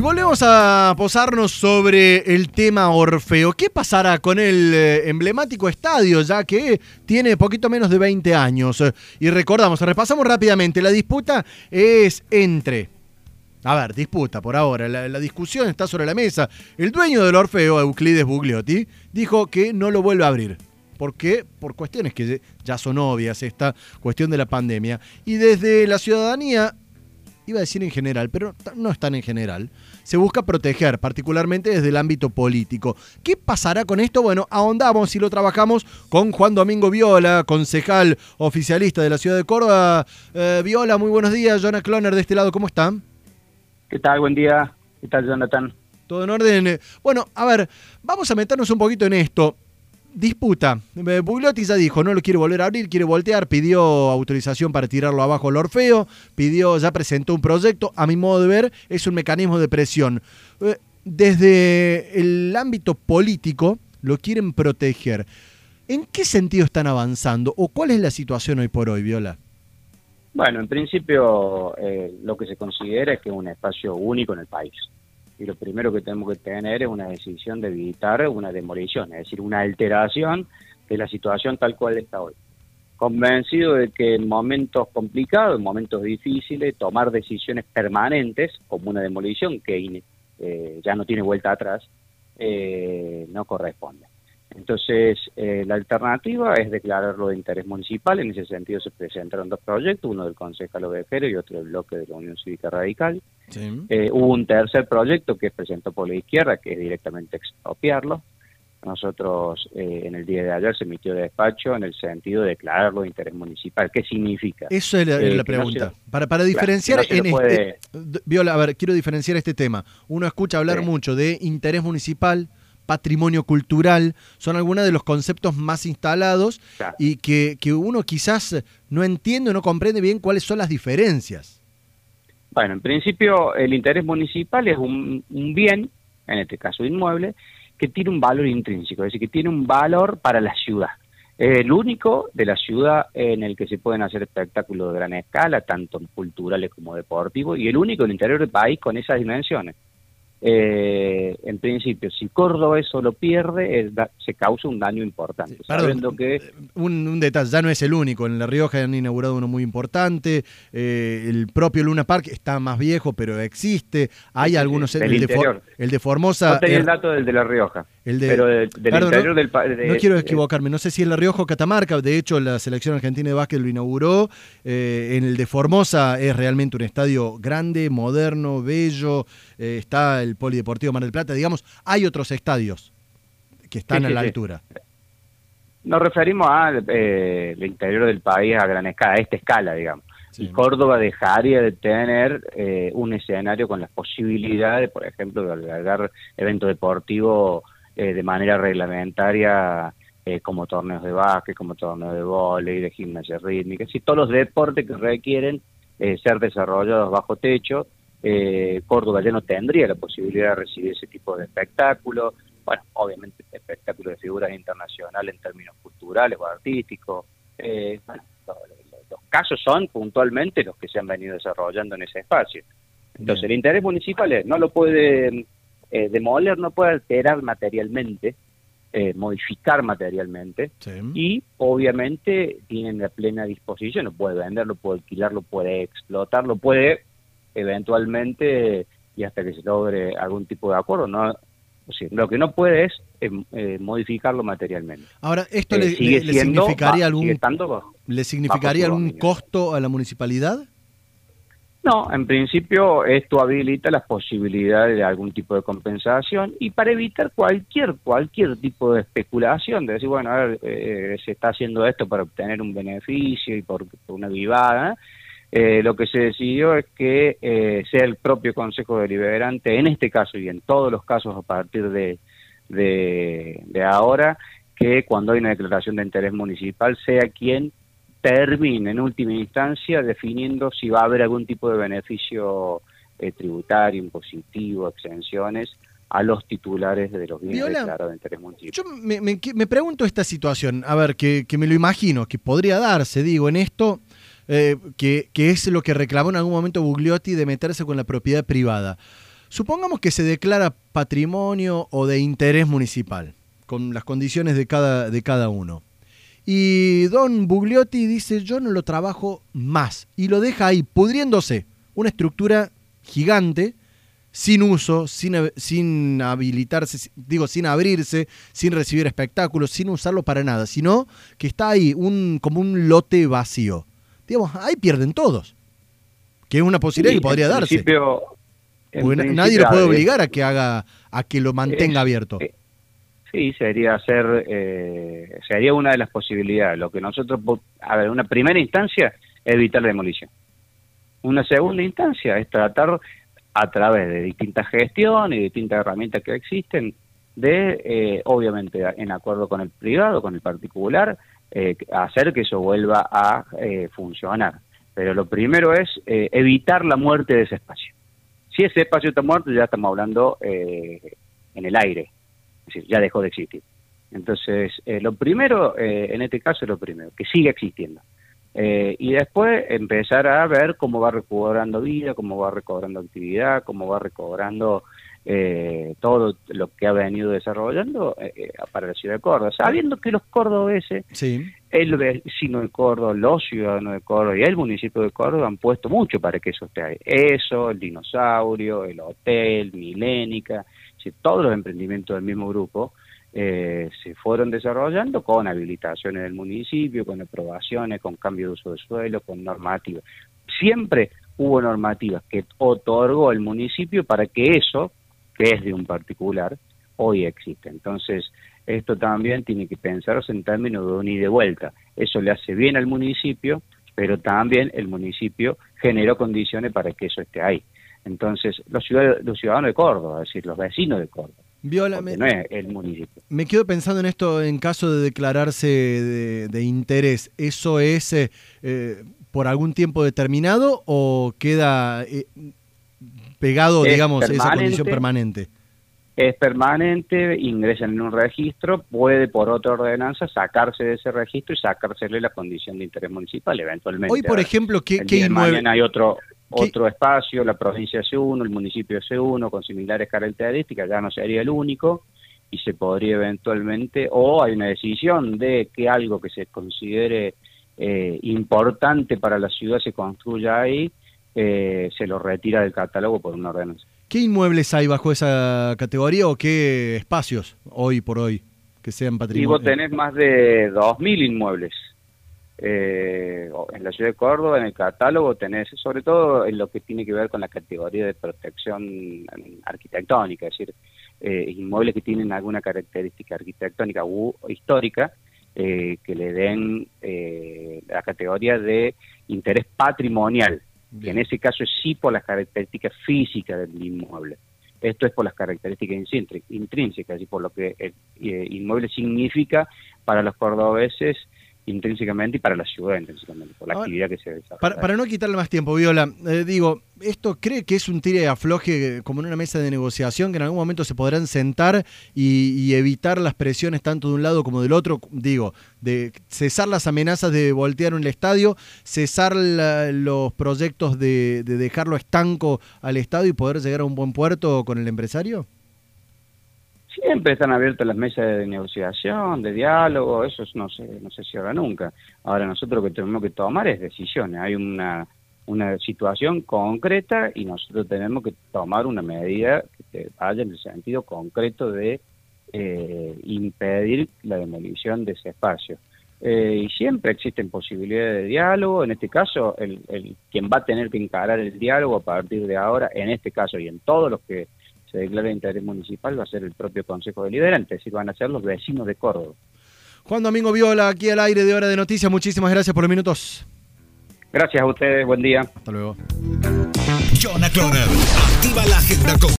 Y volvemos a posarnos sobre el tema Orfeo. ¿Qué pasará con el eh, emblemático estadio, ya que tiene poquito menos de 20 años? Y recordamos, repasamos rápidamente, la disputa es entre... A ver, disputa por ahora, la, discusión está sobre la mesa. El dueño del Orfeo, Euclides Bugliotti, dijo que no lo vuelve a abrir. ¿Por qué? Por cuestiones que ya son obvias, esta cuestión de la pandemia. Y desde la ciudadanía iba a decir en general, pero no es tan en general, se busca proteger, particularmente desde el ámbito político. ¿Qué pasará con esto? Bueno, ahondamos y lo trabajamos con Juan Domingo Viola, concejal oficialista de la ciudad de Córdoba. Eh, Viola, muy buenos días. Jonah Cloner de este lado, ¿cómo están? ¿Qué tal? Buen día. ¿Qué tal, Jonathan? Todo en orden. Bueno, a ver, vamos a meternos un poquito en esto disputa. Eh, Bugliotti ya dijo, no lo quiere volver a abrir, quiere voltear, pidió autorización para tirarlo abajo al Orfeo, pidió, ya presentó un proyecto, a mi modo de ver, es un mecanismo de presión. Eh, desde el ámbito político lo quieren proteger. ¿En qué sentido están avanzando o cuál es la situación hoy por hoy, Viola? Bueno, en principio eh, lo que se considera es que es un espacio único en el país y lo primero que tenemos que tener es una decisión de evitar una demolición, es decir, una alteración de la situación tal cual está hoy. Convencido de que en momentos complicados, en momentos difíciles, tomar decisiones permanentes, como una demolición que eh, ya no tiene vuelta atrás, eh, no corresponde. Entonces, eh, la alternativa es declararlo de interés municipal. En ese sentido se presentaron dos proyectos, uno del Concejal Ovejero y otro del bloque de la Unión Cívica Radical. Eh, hubo un tercer proyecto que presentó por la izquierda, que es directamente expropiarlo. Nosotros, eh, en el día de ayer, se emitió de despacho en el sentido de declararlo de interés municipal. ¿Qué significa? Eso es la, pregunta. para, para diferenciar en este, Viola, a ver, quiero diferenciar este tema. Uno escucha hablar mucho de interés municipal, patrimonio cultural, son algunos de los conceptos más instalados y que, uno quizás no entiende o no comprende bien cuáles son las diferencias. Bueno, en principio el interés municipal es un, bien, en este caso inmueble, que tiene un valor intrínseco, es decir, que tiene un valor para la ciudad. Es el único de la ciudad en el que se pueden hacer espectáculos de gran escala, tanto culturales como deportivos, y el único en el interior del país con esas dimensiones eh, en principio, si Córdoba eso lo pierde, se causa un daño importante. que... Eh, un, detalle, ya no es el único. En La Rioja han inaugurado uno muy importante. Eh, el propio Luna Park está más viejo, pero existe. Hay algunos. el, de, el de Formosa. No tenía el dato del de La Rioja. El de, pero del, interior no, del No quiero equivocarme, no sé si es La Rioja o Catamarca, de hecho la selección argentina de básquet lo inauguró. en el de Formosa es realmente un estadio grande, moderno, bello. está el el Polideportivo Mar del Plata, digamos, hay otros estadios que están a la altura. Nos referimos al eh, interior del país a gran escala, a esta escala, digamos. Y Córdoba dejaría de tener eh, un escenario con las posibilidades, por ejemplo, de albergar eventos deportivos eh, de manera reglamentaria, como torneos de básquet, como torneos de vóley, de gimnasia rítmica, y todos los deportes que requieren ser desarrollados bajo techo eh, Córdoba ya no tendría la posibilidad de recibir ese tipo de espectáculo. Bueno, obviamente espectáculo de figuras internacionales en términos culturales o artísticos. Eh, los, casos son puntualmente los que se han venido desarrollando en ese espacio. Entonces el interés municipal no lo puede eh, demoler, no puede alterar materialmente, eh, modificar materialmente y obviamente tienen la plena disposición, lo puede vender, lo puede alquilar, lo puede explotar, lo puede eventualmente y hasta que se logre algún tipo de acuerdo. No, lo que no puede es eh, eh, modificarlo materialmente. Ahora, ¿esto le, eh, significaría algún, ¿le significaría algún costo a la municipalidad? No, en principio esto habilita las posibilidades de algún tipo de compensación y para evitar cualquier cualquier tipo de especulación, de decir, bueno, a ver, se está haciendo esto para obtener un beneficio y por, por una vivada, eh, lo que se decidió es que eh, sea el propio Consejo Deliberante, en este caso y en todos los casos a partir de, de, ahora, que cuando hay una declaración de interés municipal sea quien termine en última instancia definiendo si va a haber algún tipo de beneficio eh, tributario, impositivo, exenciones a los titulares de los bienes declarados de interés municipal. Yo me, pregunto esta situación, a ver, que, que me lo imagino, que podría darse, digo, en esto eh, que, es lo que reclamó en algún momento Bugliotti de meterse con la propiedad privada. Supongamos que se declara patrimonio o de interés municipal, con las condiciones de cada, de cada uno. Y don Bugliotti dice, yo no lo trabajo más. Y lo deja ahí, pudriéndose. Una estructura gigante, sin uso, sin, sin habilitarse, digo, sin abrirse, sin recibir espectáculos, sin usarlo para nada, sino que está ahí un, como un lote vacío. Digamos, ahí pierden todos. Que es una posibilidad que podría darse. nadie lo puede obligar a que haga, a que lo mantenga abierto. Eh, sí, sería hacer, eh, sería una de las posibilidades. Lo que nosotros, a ver, una primera instancia, evitar la demolición. Una segunda instancia es tratar a través de distintas gestiones y distintas herramientas que existen, de, eh, obviamente, en acuerdo con el privado, con el particular, eh, hacer que eso vuelva a eh, funcionar. Pero lo primero es evitar la muerte de ese espacio. Si ese espacio está muerto, ya estamos hablando en el aire, es decir, ya dejó de existir. Entonces, lo primero, en este caso, es lo primero, que siga existiendo. Eh, y después empezar a ver cómo va recobrando vida, cómo va recobrando actividad, cómo va recobrando eh, todo lo que ha venido desarrollando eh, para la ciudad de Córdoba, sabiendo que los cordobeses, sí. el vecino de Córdoba, los ciudadanos de Córdoba y el municipio de Córdoba han puesto mucho para que eso esté ahí. Eso, el dinosaurio, el hotel, Milénica, todos los emprendimientos del mismo grupo eh, se fueron desarrollando con habilitaciones del municipio, con aprobaciones, con cambio de uso de suelo, con normativas. Siempre hubo normativas que otorgó el municipio para que eso, que es de un particular, hoy existe. Entonces, esto también tiene que pensarse en términos de un y de vuelta. Eso le hace bien al municipio, pero también el municipio generó condiciones para que eso esté ahí. Entonces, los ciudadanos de Córdoba, es decir, los vecinos de Córdoba, Viola, me, no es el municipio. Me quedo pensando en esto en caso de declararse de, interés. ¿Eso es eh, eh, por algún tiempo determinado o queda eh, pegado, digamos, esa condición permanente? Es permanente, ingresa en un registro, puede por otra ordenanza sacarse de ese registro y sacársele la condición de interés municipal eventualmente. Hoy, por ejemplo, ¿qué, qué inmueble? hay otro, otro espacio, la provincia C1, el municipio C1, con similares características, ya no sería el único y se podría eventualmente, o hay una decisión de que algo que se considere eh, importante para la ciudad se construya ahí, eh, se lo retira del catálogo por una ordenanza. ¿Qué inmuebles hay bajo esa categoría o qué espacios hoy por hoy que sean patrimonio? Y vos tenés más de 2.000 inmuebles eh, en la ciudad de Córdoba, en el catálogo tenés, sobre todo en lo que tiene que ver con la categoría de protección arquitectónica, es decir, eh, inmuebles que tienen alguna característica arquitectónica u histórica eh, que le den eh, la categoría de interés patrimonial, que en ese caso es sí por las características físicas del inmueble. Esto es por las características intrínsecas y por lo que el inmueble significa para los cordobeses intrínsecamente y para la ciudad intrínsecamente, por la actividad que se desarrolla. Para, no quitarle más tiempo, Viola, eh, digo, ¿esto cree que es un tire de afloje como en una mesa de negociación que en algún momento se podrán sentar y, evitar las presiones tanto de un lado como del otro? Digo, de cesar las amenazas de voltear un estadio, cesar los proyectos de, de dejarlo estanco al estadio y poder llegar a un buen puerto con el empresario? Siempre están abiertas las mesas de negociación, de diálogo, eso no se, no se cierra nunca. Ahora nosotros lo que tenemos que tomar es decisiones. Hay una, una situación concreta y nosotros tenemos que tomar una medida que vaya en el sentido concreto de eh, impedir la demolición de ese espacio. Eh, y siempre existen posibilidades de diálogo, en este caso el, el, quien va a tener que encarar el diálogo a partir de ahora, en este caso y en todos los que se declara interés municipal va a ser el propio Consejo Deliberante, es decir, van a ser los vecinos de Córdoba. Juan Domingo Viola, aquí al aire de Hora de Noticias, muchísimas gracias por los minutos. Gracias a ustedes, buen día. Hasta luego. activa la agenda